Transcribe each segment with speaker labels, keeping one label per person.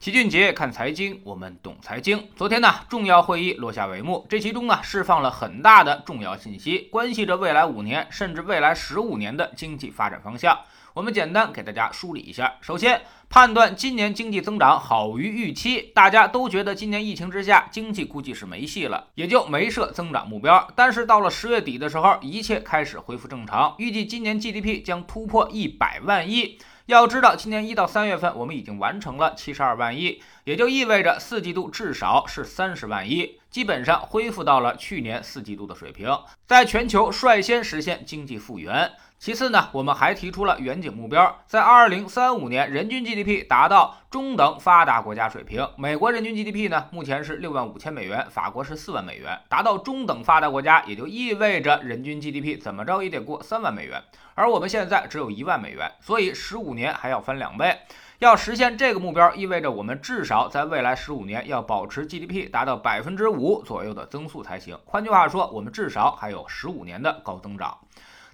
Speaker 1: 齐俊杰看财经，我们懂财经。昨天呢，重要会议落下帷幕，这其中呢，释放了很大的重要信息，关系着未来五年甚至未来十五年的经济发展方向。我们简单给大家梳理一下。首先，判断今年经济增长好于预期，大家都觉得今年疫情之下经济估计是没戏了，也就没设增长目标。但是到了十月底的时候，一切开始恢复正常，预计今年 GDP 将突破一百万亿。要知道，今年一到三月份，我们已经完成了七十二万亿，也就意味着四季度至少是三十万亿，基本上恢复到了去年四季度的水平，在全球率先实现经济复原。其次呢，我们还提出了远景目标，在二零三五年人均 GDP 达到中等发达国家水平。美国人均 GDP 呢，目前是六万五千美元，法国是四万美元。达到中等发达国家，也就意味着人均 GDP 怎么着也得过三万美元，而我们现在只有一万美元，所以十五年还要翻两倍。要实现这个目标，意味着我们至少在未来十五年要保持 GDP 达到百分之五左右的增速才行。换句话说，我们至少还有十五年的高增长。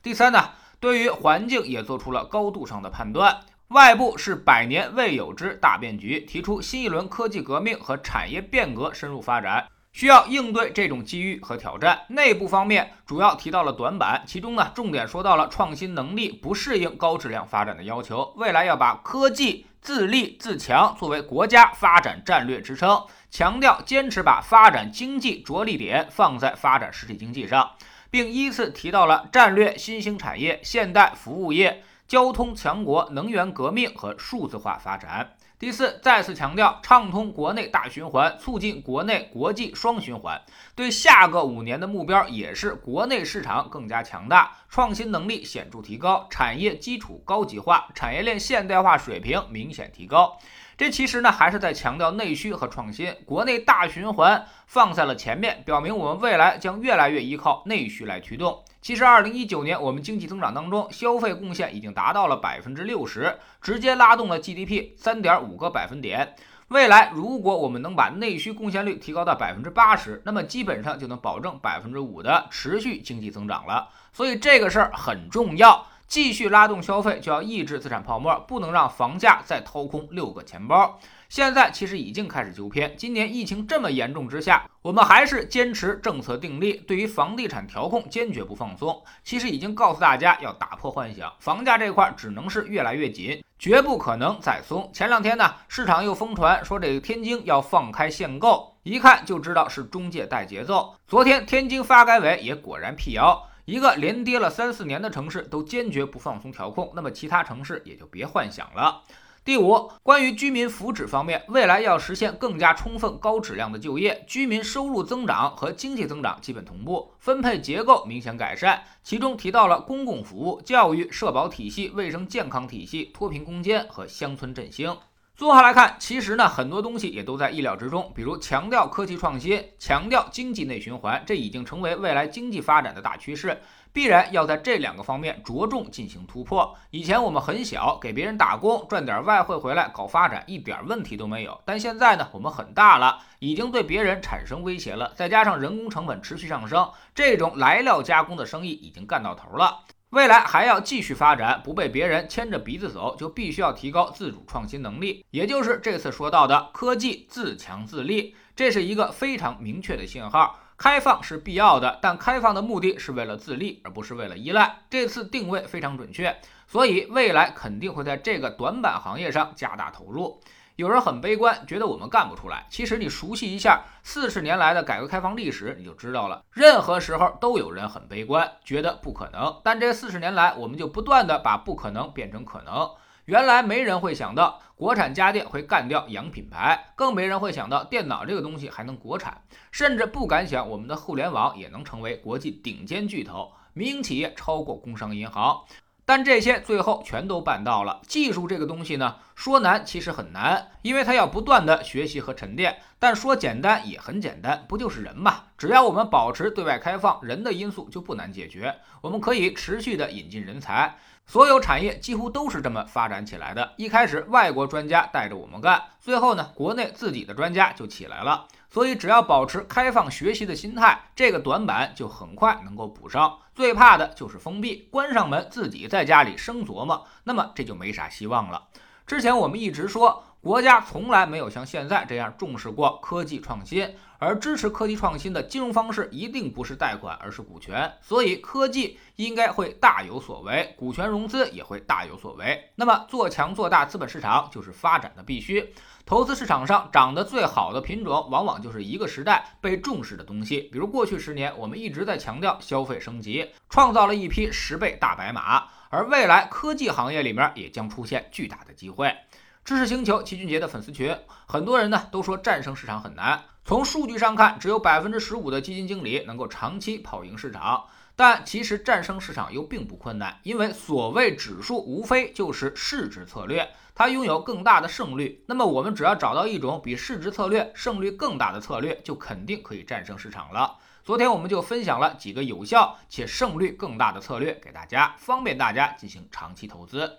Speaker 1: 第三呢？对于环境也做出了高度上的判断，外部是百年未有之大变局，提出新一轮科技革命和产业变革深入发展，需要应对这种机遇和挑战。内部方面主要提到了短板，其中呢重点说到了创新能力不适应高质量发展的要求，未来要把科技自立自强作为国家发展战略支撑，强调坚持把发展经济着力点放在发展实体经济上。并依次提到了战略新兴产业、现代服务业、交通强国、能源革命和数字化发展。第四，再次强调畅通国内大循环，促进国内国际双循环。对下个五年的目标也是国内市场更加强大，创新能力显著提高，产业基础高级化，产业链现代化水平明显提高。这其实呢，还是在强调内需和创新。国内大循环放在了前面，表明我们未来将越来越依靠内需来驱动。其实，二零一九年我们经济增长当中，消费贡献已经达到了百分之六十，直接拉动了 GDP 三点五个百分点。未来，如果我们能把内需贡献率提高到百分之八十，那么基本上就能保证百分之五的持续经济增长了。所以，这个事儿很重要。继续拉动消费，就要抑制资产泡沫，不能让房价再掏空六个钱包。现在其实已经开始纠偏。今年疫情这么严重之下，我们还是坚持政策定力，对于房地产调控坚决不放松。其实已经告诉大家要打破幻想，房价这块只能是越来越紧，绝不可能再松。前两天呢，市场又疯传说这个天津要放开限购，一看就知道是中介带节奏。昨天天津发改委也果然辟谣。一个连跌了三四年的城市都坚决不放松调控，那么其他城市也就别幻想了。第五，关于居民福祉方面，未来要实现更加充分、高质量的就业，居民收入增长和经济增长基本同步，分配结构明显改善。其中提到了公共服务、教育、社保体系、卫生健康体系、脱贫攻坚和乡村振兴。综合来看，其实呢，很多东西也都在意料之中。比如强调科技创新，强调经济内循环，这已经成为未来经济发展的大趋势，必然要在这两个方面着重进行突破。以前我们很小，给别人打工赚点外汇回来搞发展，一点问题都没有。但现在呢，我们很大了，已经对别人产生威胁了，再加上人工成本持续上升，这种来料加工的生意已经干到头了。未来还要继续发展，不被别人牵着鼻子走，就必须要提高自主创新能力，也就是这次说到的科技自强自立，这是一个非常明确的信号。开放是必要的，但开放的目的是为了自立，而不是为了依赖。这次定位非常准确，所以未来肯定会在这个短板行业上加大投入。有人很悲观，觉得我们干不出来。其实你熟悉一下四十年来的改革开放历史，你就知道了。任何时候都有人很悲观，觉得不可能。但这四十年来，我们就不断的把不可能变成可能。原来没人会想到国产家电会干掉洋品牌，更没人会想到电脑这个东西还能国产，甚至不敢想我们的互联网也能成为国际顶尖巨头，民营企业超过工商银行。但这些最后全都办到了。技术这个东西呢，说难其实很难，因为它要不断的学习和沉淀。但说简单也很简单，不就是人嘛？只要我们保持对外开放，人的因素就不难解决。我们可以持续的引进人才，所有产业几乎都是这么发展起来的。一开始外国专家带着我们干，最后呢，国内自己的专家就起来了。所以，只要保持开放学习的心态，这个短板就很快能够补上。最怕的就是封闭，关上门自己在家里生琢磨，那么这就没啥希望了。之前我们一直说。国家从来没有像现在这样重视过科技创新，而支持科技创新的金融方式一定不是贷款，而是股权。所以科技应该会大有所为，股权融资也会大有所为。那么做强做大资本市场就是发展的必须。投资市场上涨得最好的品种，往往就是一个时代被重视的东西。比如过去十年，我们一直在强调消费升级，创造了一批十倍大白马，而未来科技行业里面也将出现巨大的机会。知识星球齐俊杰的粉丝群，很多人呢都说战胜市场很难。从数据上看，只有百分之十五的基金经理能够长期跑赢市场。但其实战胜市场又并不困难，因为所谓指数无非就是市值策略，它拥有更大的胜率。那么我们只要找到一种比市值策略胜率更大的策略，就肯定可以战胜市场了。昨天我们就分享了几个有效且胜率更大的策略给大家，方便大家进行长期投资。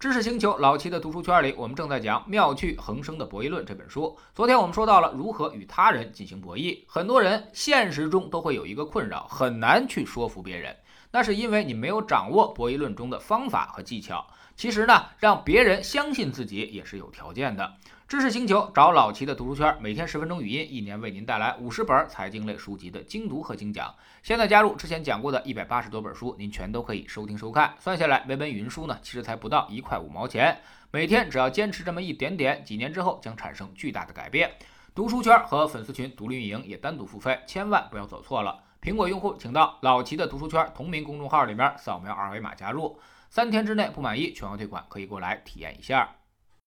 Speaker 1: 知识星球老齐的读书圈里，我们正在讲《妙趣横生的博弈论》这本书。昨天我们说到了如何与他人进行博弈。很多人现实中都会有一个困扰，很难去说服别人，那是因为你没有掌握博弈论中的方法和技巧。其实呢，让别人相信自己也是有条件的。知识星球找老齐的读书圈，每天十分钟语音，一年为您带来五十本财经类书籍的精读和精讲。现在加入之前讲过的一百八十多本书，您全都可以收听收看。算下来，每本语音书呢，其实才不到一块五毛钱。每天只要坚持这么一点点，几年之后将产生巨大的改变。读书圈和粉丝群独立运营也单独付费，千万不要走错了。苹果用户请到老齐的读书圈同名公众号里面扫描二维码加入，三天之内不满意全额退款，可以过来体验一下。